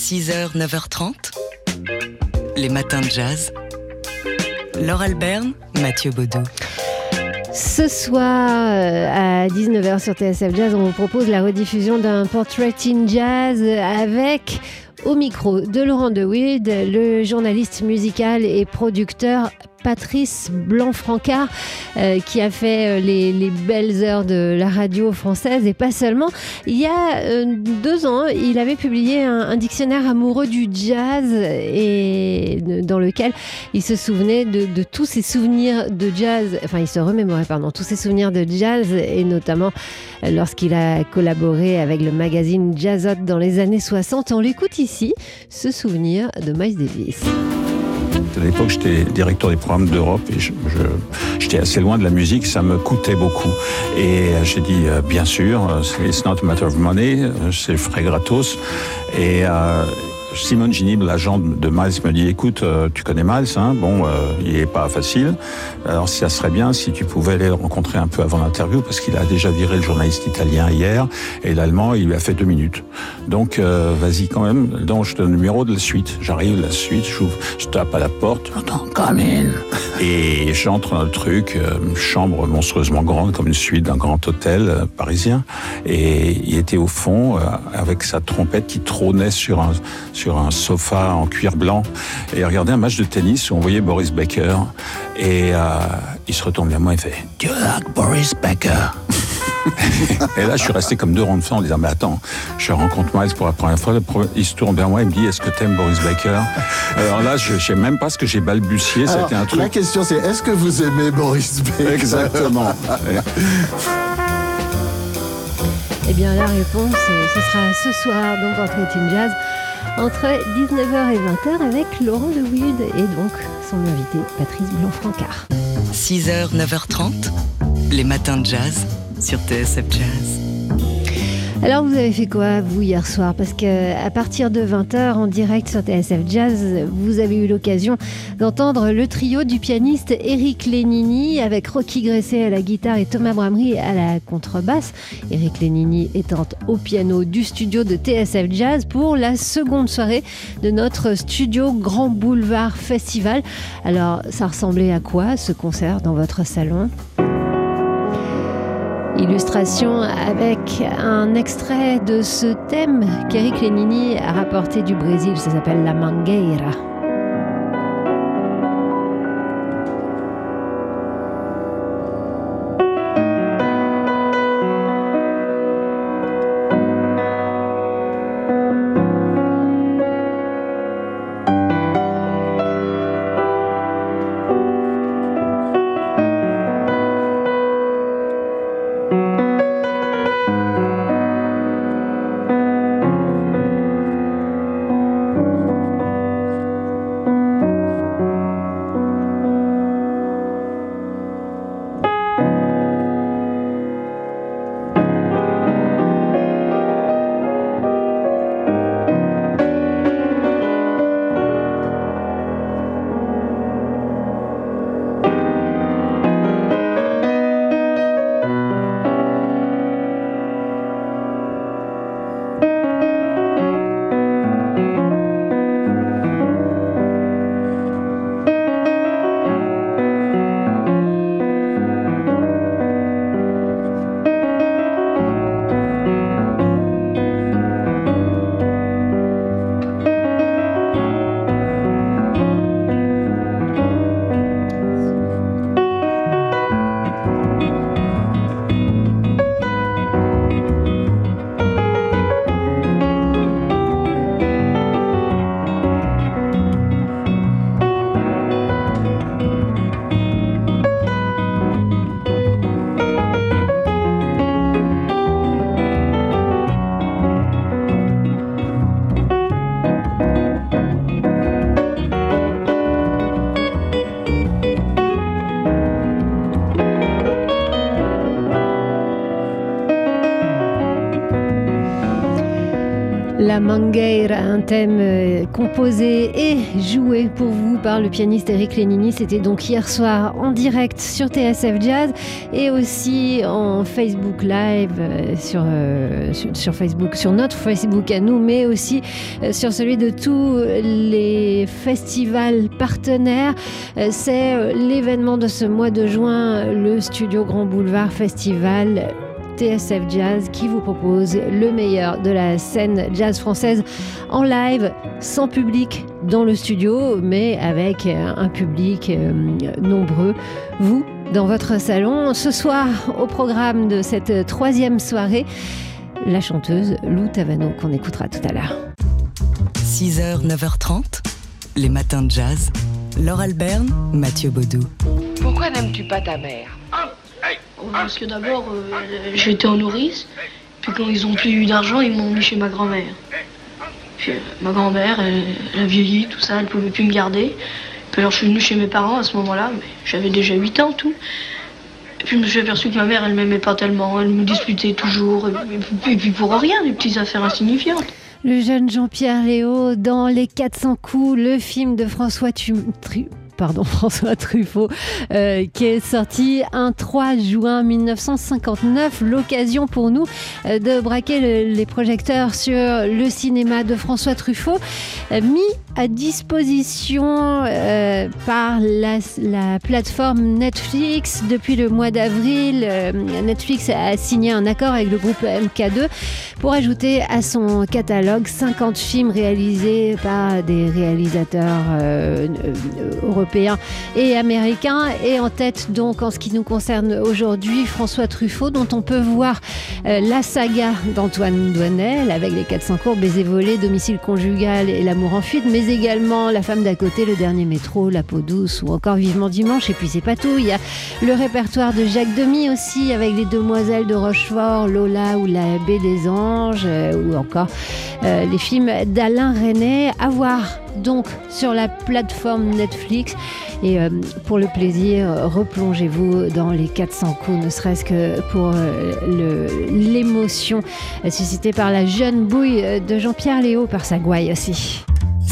6h, 9h30. Les matins de jazz. Laure Alberne, Mathieu Baudou. Ce soir euh, à 19h sur TSF Jazz, on vous propose la rediffusion d'un Portrait in Jazz avec au micro de Laurent DeWitt, le journaliste musical et producteur Patrice Blanc-Francard, euh, qui a fait euh, les, belles heures de la radio française et pas seulement. Il y a euh, deux ans, il avait publié un, dictionnaire amoureux du jazz et dans lequel il se souvenait de, tous ses souvenirs de jazz, enfin il se remémorait, pardon, tous ses souvenirs de jazz et notamment lorsqu'il a collaboré avec le magazine Jazzot dans les années 60. On l'écoute ici, ce souvenir de Miles Davis. À l'époque, j'étais directeur des programmes d'Europe et j'étais assez loin de la musique, ça me coûtait beaucoup. Et j'ai dit, euh, bien sûr, euh, it's not a matter of money, euh, c'est frais gratos. Et Simone Ginib, l'agent de Miles, me dit écoute, euh, tu connais Miles, hein bon, euh, il est pas facile. Alors ça serait bien si tu pouvais aller le rencontrer un peu avant l'interview, parce qu'il a déjà viré le journaliste italien hier, et l'allemand, il lui a fait deux minutes. Donc euh, vas-y quand même. Donc je te donne le numéro de la suite. J'arrive la suite, je tape à la porte, j'entends come in, et j'entre dans le truc, une chambre monstrueusement grande comme une suite d'un grand hôtel parisien, et il était au fond avec sa trompette qui trônait sur un sur un sofa en cuir blanc. Et regardait un match de tennis où on voyait Boris Becker. Et euh, il se retourne vers moi et fait Do you Boris Becker et là, je suis resté comme deux ronds de fin en disant, mais attends, je rencontre Miles pour la première fois. Il se tourne vers moi et me dit, est-ce que t'aimes Boris Becker? Alors là, je sais même pas ce que j'ai balbutié. C'était un truc. La question, c'est, est-ce que vous aimez Boris Becker? Exactement. Eh bien, la réponse, ce sera ce soir dans Portrait in Jazz entre 19h et 20h avec Laurent Lewild et donc son invité Patrice Blanc-Francard. 6h, 9h30, les matins de jazz sur TSF Jazz. Alors vous avez fait quoi vous hier soir? Parce que à partir de 20h en direct sur TSF Jazz, vous avez eu l'occasion d'entendre le trio du pianiste Eric Lénini avec Rocky Gresset à la guitare et Thomas Bramery à la contrebasse. Eric Lénini étant au piano du studio de TSF Jazz pour la seconde soirée de notre studio Grand Boulevard Festival. Alors ça ressemblait à quoi ce concert dans votre salon? Illustration avec un extrait de ce thème qu'Eric Lenini a rapporté du Brésil, ça s'appelle La Mangueira. La Mangueira, un thème euh, composé et joué pour vous par le pianiste Eric Lénini. C'était donc hier soir en direct sur TSF Jazz et aussi en Facebook Live euh, sur, euh, Facebook, sur notre Facebook à nous, mais aussi sur celui de tous les festivals partenaires. C'est l'événement de ce mois de juin, le Studio Grand Boulevard Festival. TSF Jazz qui vous propose le meilleur de la scène jazz française en live, sans public dans le studio, mais avec euh, un public euh, nombreux. Vous, dans votre salon, ce soir, au programme de cette troisième soirée, la chanteuse Lou Tavano qu'on écoutera tout à l'heure. 6h, 9h30, les matins de jazz. Laure Alberne, Mathieu Baudou. Pourquoi n'aimes-tu pas ta mère? Parce que d'abord, euh, j'étais en nourrice, puis quand ils ont plus eu d'argent, ils m'ont mis chez ma grand-mère. Puis euh, ma grand-mère, elle, a vieilli, tout ça, elle pouvait plus me garder. Puis alors je suis venue chez mes parents à ce moment-là, mais j'avais déjà 8 ans, tout. Et puis je me suis aperçu que ma mère, elle m'aimait pas tellement, elle me disputait toujours, et, puis- pour rien, des petites affaires insignifiantes. Le jeune Jean-Pierre Léo dans Les 400 coups, le film de François Tu- Tru- Pardon, François Truffaut, euh, qui est sorti un 3 juin 1959. L'occasion pour nous euh, de braquer le- les projecteurs sur le cinéma de François Truffaut, euh, mis disposition euh, par la, la plateforme Netflix depuis le mois d'avril. euh, Netflix a signé un accord avec le groupe MK2 pour ajouter à son catalogue 50 films réalisés par des réalisateurs euh, européens et américains. Et en tête, donc, en ce qui nous concerne aujourd'hui, François Truffaut, dont on peut voir la saga d'Antoine Douanel avec les 400 cours, baiser volé, domicile conjugal et l'amour en fuite, mais également La femme d'à côté, Le dernier métro, La peau douce ou encore Vivement dimanche. Et puis c'est pas tout, il y a le répertoire de Jacques Demy aussi avec les demoiselles de Rochefort, Lola ou La baie des anges euh, ou encore euh, les films d'Alain René à voir donc sur la plateforme Netflix. Et euh, pour le plaisir replongez-vous dans les 400 coups ne serait-ce que pour l'émotion suscitée par la jeune bouille de Jean-Pierre Léo par sa gouaille aussi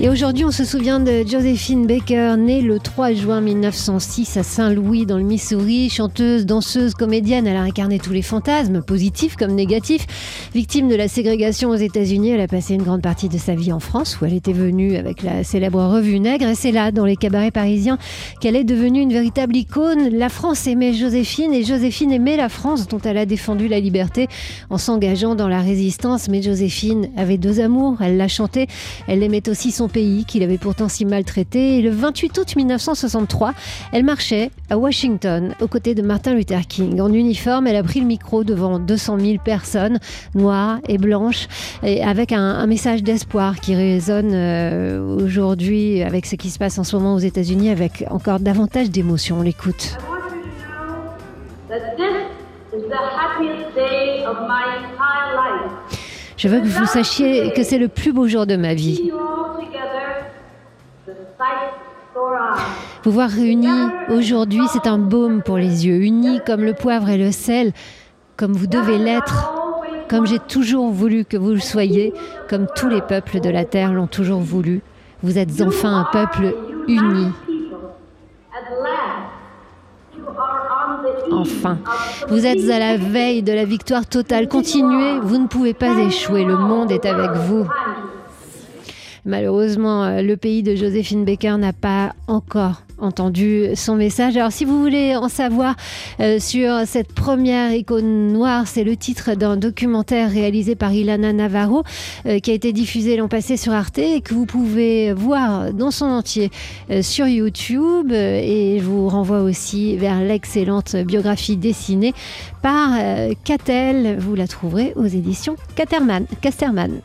Et aujourd'hui, on se souvient de Josephine Baker, née le 3 juin 1906 à Saint-Louis, dans le Missouri. Chanteuse, danseuse, comédienne, elle a incarné tous les fantasmes, positifs comme négatifs. Victime de la ségrégation aux États-Unis, elle a passé une grande partie de sa vie en France, où elle était venue avec la célèbre revue Nègre. Et c'est là, dans les cabarets parisiens, qu'elle est devenue une véritable icône. La France aimait Joséphine et Joséphine aimait la France, dont elle a défendu la liberté en s'engageant dans la résistance. Mais Joséphine avait deux amours. Elle l'a chanté, elle aimait aussi son pays qu'il avait pourtant si maltraité. Et le 28 août 1963, elle marchait à Washington aux côtés de Martin Luther King. En uniforme, elle a pris le micro devant 200 000 personnes, noires et blanches, et avec un, un message d'espoir qui résonne euh, aujourd'hui avec ce qui se passe en ce moment aux États-Unis avec encore davantage d'émotion. On l'écoute. Je veux que vous sachiez que c'est le plus beau jour de ma vie. Vous voir réunis aujourd'hui, c'est un baume pour les yeux, unis comme le poivre et le sel, comme vous devez l'être, comme j'ai toujours voulu que vous le soyez, comme tous les peuples de la terre l'ont toujours voulu. Vous êtes enfin un peuple uni. Enfin, vous êtes à la veille de la victoire totale. Continuez, vous ne pouvez pas échouer. Le monde est avec vous. Malheureusement, euh, le pays de Joséphine Baker n'a pas encore entendu son message. Alors si vous voulez en savoir euh, sur cette première icône noire, c'est le titre d'un documentaire réalisé par Ilana Navarro euh, qui a été diffusé l'an passé sur Arte et que vous pouvez voir dans son entier sur YouTube. Et je vous renvoie aussi vers l'excellente biographie dessinée par Catel. Vous la trouverez aux éditions Caterman. Casterman.